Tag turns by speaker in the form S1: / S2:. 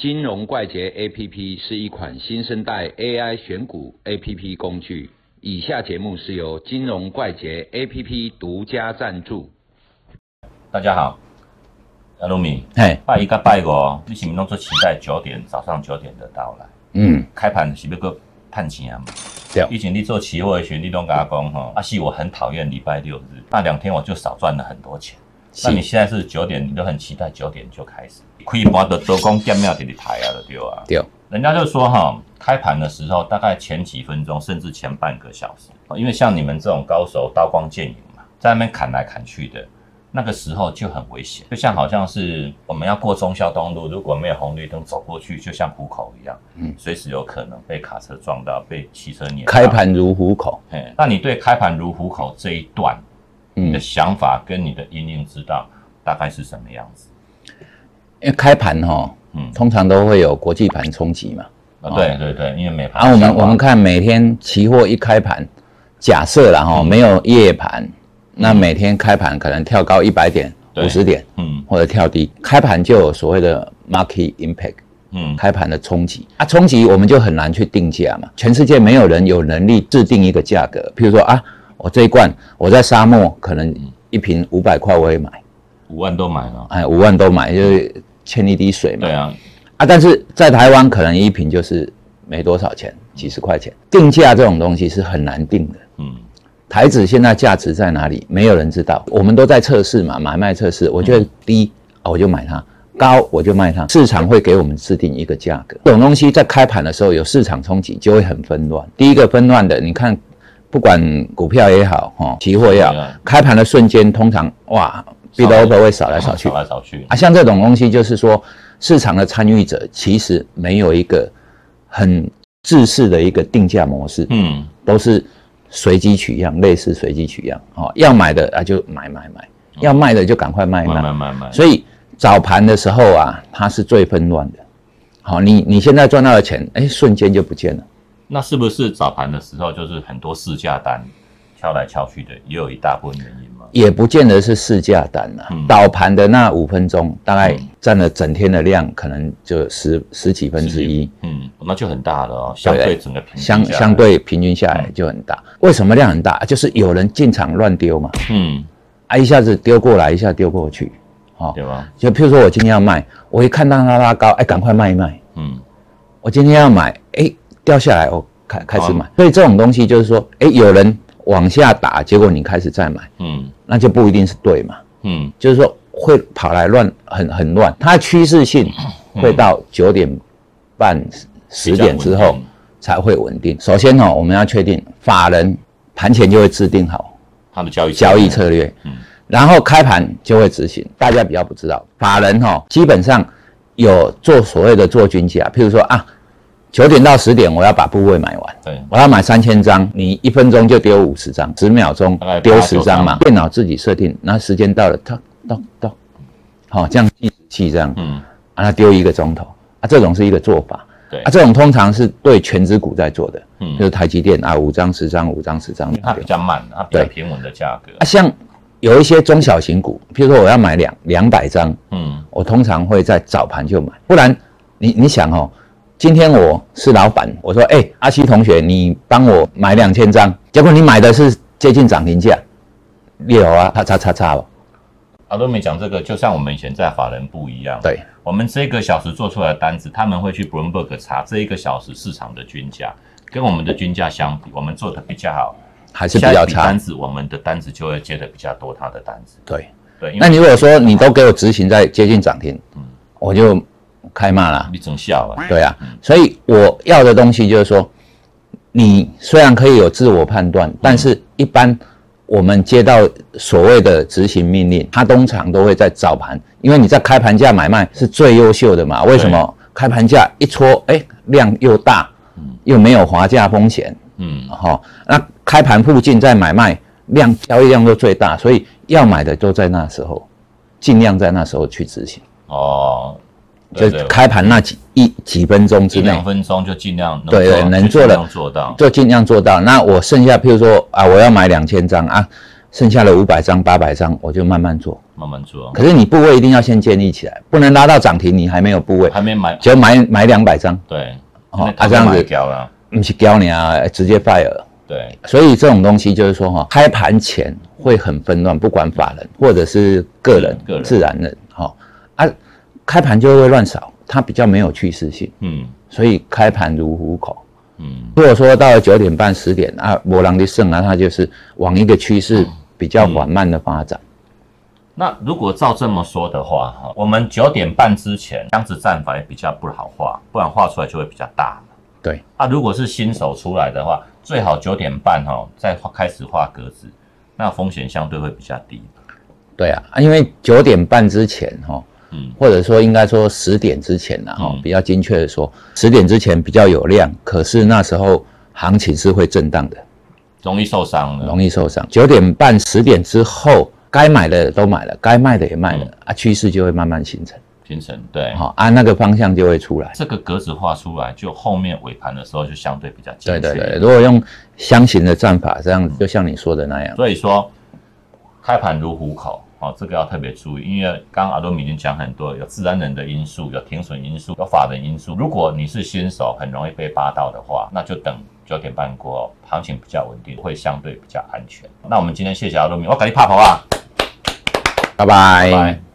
S1: 金融怪杰 APP 是一款新生代 AI 选股 APP 工具。以下节目是由金融怪杰 APP 独家赞助。
S2: 大家好，阿鲁米，
S3: 嘿，
S2: 拜一个拜五，你是不是拢做期待九点早上九点的到来？
S3: 嗯，
S2: 开盘是不是个判钱啊嘛？
S3: 对
S2: 以前你做期货的时候，你都跟他讲哈，阿西我很讨厌礼拜六日，那两天我就少赚了很多钱。那你现在是九点，你都很期待九点就开始，可以把的多工店庙给你抬啊的对啊。
S3: 对，
S2: 人家就说哈，开盘的时候大概前几分钟，甚至前半个小时，因为像你们这种高手刀光剑影嘛，在那边砍来砍去的，那个时候就很危险，就像好像是我们要过忠孝东路，如果没有红绿灯走过去，就像虎口一样，
S3: 嗯
S2: 嗯，随时有可能被卡车撞到，被汽车碾到。
S3: 开盘如虎口，
S2: 嘿，那你对开盘如虎口这一段，你的
S3: 嗯，
S2: 想法跟你的因应之道大概是什么样子？
S3: 因为开盘哈，
S2: 嗯。
S3: 通常都会有国际盘冲击嘛。
S2: 啊，对对对，因为每盘
S3: 啊，我们我们看每天期货一开盘，假设啦哈，
S2: 嗯。
S3: 没有夜盘，那每天开盘可能跳高一百点、五十点，
S2: 嗯。
S3: 或者跳低，开盘就有所谓的 market impact。
S2: 嗯。
S3: 开盘的冲击。啊，冲击我们就很难去定价嘛。全世界没有人有能力制定一个价格，譬如说啊，我这一罐我在沙漠可能一瓶五百块我也买，
S2: 五万都买了，
S3: 哎，五万都买，就是欠一滴水嘛。
S2: 对啊，
S3: 啊，但是在台湾可能一瓶就是没多少钱，几十块钱。定价这种东西是很难定的。
S2: 嗯
S3: 台子现在价值在哪里？没有人知道，我们都在测试嘛，买卖测试。我觉得低啊，我就买它；高我就卖它。市场会给我们制定一个价格。这种东西在开盘的时候有市场冲击，就会很纷乱。第一个纷乱的，你看，不管股票也好，哈，期货也好开盘的瞬间，通常哇，bid over 会扫来扫去
S2: 扫。来扫去
S3: 啊，像这种东西，就是说市场的参与者其实没有一个很制式的一个定价模式，
S2: 嗯
S3: 都是随机取样，类似随机取样。哦，要买的啊就买买买，要卖的就赶快卖
S2: 卖
S3: 卖。
S2: 慢慢慢，
S3: 所以早盘的时候啊，它是最纷乱的。好，你你现在赚到的钱，哎，瞬间就不见了。
S2: 那是不是早盘的时候就是很多市价单敲来敲去的，也有一大部分原因吗？
S3: 也不见得是市价单啊，
S2: 嗯
S3: 倒盘的那五分钟，大概
S2: 嗯
S3: 占了整天的量，可能就十十几分之一。
S2: 嗯，那就很大了哦，相对整个平均
S3: 相相，对平均下来就很大。为什么量很大？就是有人进场乱丢嘛，
S2: 嗯，
S3: 啊，一下子丢过来，一下丢过去，哦，
S2: 对吧？
S3: 就譬如说我今天要卖，我一看到它拉高，哎，赶快卖一卖。
S2: 嗯
S3: 我今天要买，哎，掉下来，我开开始
S2: 好
S3: 买。所以这种东西就是说，哎，有人往下打，结果你开始再买，
S2: 嗯
S3: 那就不一定是对嘛。
S2: 嗯
S3: 就是说会跑来乱，很很乱。它的趋势性会到九点半、十点之后才会稳定。首先哦，我们要确定法人盘前就会制定好
S2: 他的交易
S3: 交易策略，
S2: 嗯
S3: 然后开盘就会执行。大家比较不知道，法人哈、哦、基本上有做所谓的做均价，譬如说啊，九点到十点我要把部位买完。
S2: 对，
S3: 我要买三千张，你一分钟就丢五十张，十秒钟丢十张嘛。电脑自己设定，然后时间到了，到到到，好、这样计时器这样，
S2: 嗯。
S3: 啊，它丢一个钟头。啊，这种是一个做法。
S2: 对。
S3: 啊，，这种通常是对全指股在做的，
S2: 嗯。
S3: 就是台积电啊，五张十张五张十张
S2: 它比较慢，它比较平稳的价格。
S3: 啊，，像有一些中小型股，譬如说我要买两两百张，
S2: 嗯。
S3: 我通常会在早盘就买，不然你你想哦，今天我是老板，我说哎、阿西同学，你帮我买两千张，结果你买的是接近涨停价，有啊，叉叉叉叉哦，
S2: 阿多美讲这个，就像我们以前在法人部一样，
S3: 对，
S2: 我们这个小时做出来的单子，他们会去 Bloomberg 查这一个小时市场的均价，跟我们的均价相比，我们做的比较好，
S3: 还是比较差。
S2: 单，子，我们的单子就会接的比较多，他的单子，
S3: 对。
S2: 对，
S3: 那你如果说你都给我执行在接近涨停，嗯。我就开骂了。
S2: 你整笑啊，
S3: 对啊，所以我要的东西就是说，你虽然可以有自我判断，但是一般我们接到所谓的执行命令，它通常都会在早盘，因为你在开盘价买卖是最优秀的嘛。为什么？开盘价一戳，哎，量又大，又没有滑价风险，
S2: 嗯，
S3: 哈、那开盘附近再买卖，量交易量都最大，所以要买的都在那时候，尽量在那时候去执行，
S2: 哦，
S3: 就是开盘那几一几分钟之内。
S2: 一两，分钟就尽量能
S3: 对对
S2: 做
S3: 能做的
S2: 做到，
S3: 就尽量做到。那我剩下，譬如说啊，我要买两千张啊，剩下的五百张、八百张我就慢慢做。
S2: 慢慢做，
S3: 可是你部位一定要先建立起来，不能拉到涨停你还没有部位，
S2: 还没买，
S3: 就买买两百张，
S2: 对，
S3: 哦
S2: 他，
S3: 啊这样子不是教你啊，直接 fire。
S2: 对，
S3: 所以这种东西就是说哈，开盘前会很纷乱，不管法人或者是个人、
S2: 个人
S3: 自然人，哈。啊，开盘就会乱扫，它比较没有趋势性，
S2: 嗯
S3: 所以开盘如虎口。
S2: 嗯，
S3: 如果说到了九点半、十点啊，波浪的胜啊，它就是往一个趋势比较缓慢的发展。
S2: 那如果照这么说的话，哈，我们九点半之前箱子战法也比较不好画，不然画出来就会比较大嘛。
S3: 对，
S2: 啊，如果是新手出来的话，最好九点半哈再画开始画格子，那风险相对会比较低。
S3: 对啊，啊因为九点半之前哈，
S2: 嗯
S3: 或者说应该说十点之前呐，哈
S2: 嗯，
S3: 比较精确的说，十点之前比较有量，可是那时候行情是会震荡的。
S2: 容易受伤的。
S3: 容易受伤。九点半、十点之后，该买的都买了，该卖的也卖了、
S2: 嗯
S3: 啊，趋势就会慢慢形成，
S2: 形成对，
S3: 好、啊，那个方向就会出来。
S2: 这个格子画出来，就后面尾盘的时候就相对比较精确。
S3: 对对对，如果用箱型的战法，这样就像你说的那样，
S2: 所以说开盘如虎口。哦，这个要特别注意，因为刚刚阿多米已经讲很多，有自然人的因素，有停损因素，有法人因素。如果你是新手，很容易被扒到的话，那就等九点半过后，行情比较稳定，会相对比较安全。那我们今天谢谢阿多米，我赶紧拍跑啊，
S3: 拜拜
S2: 拜拜。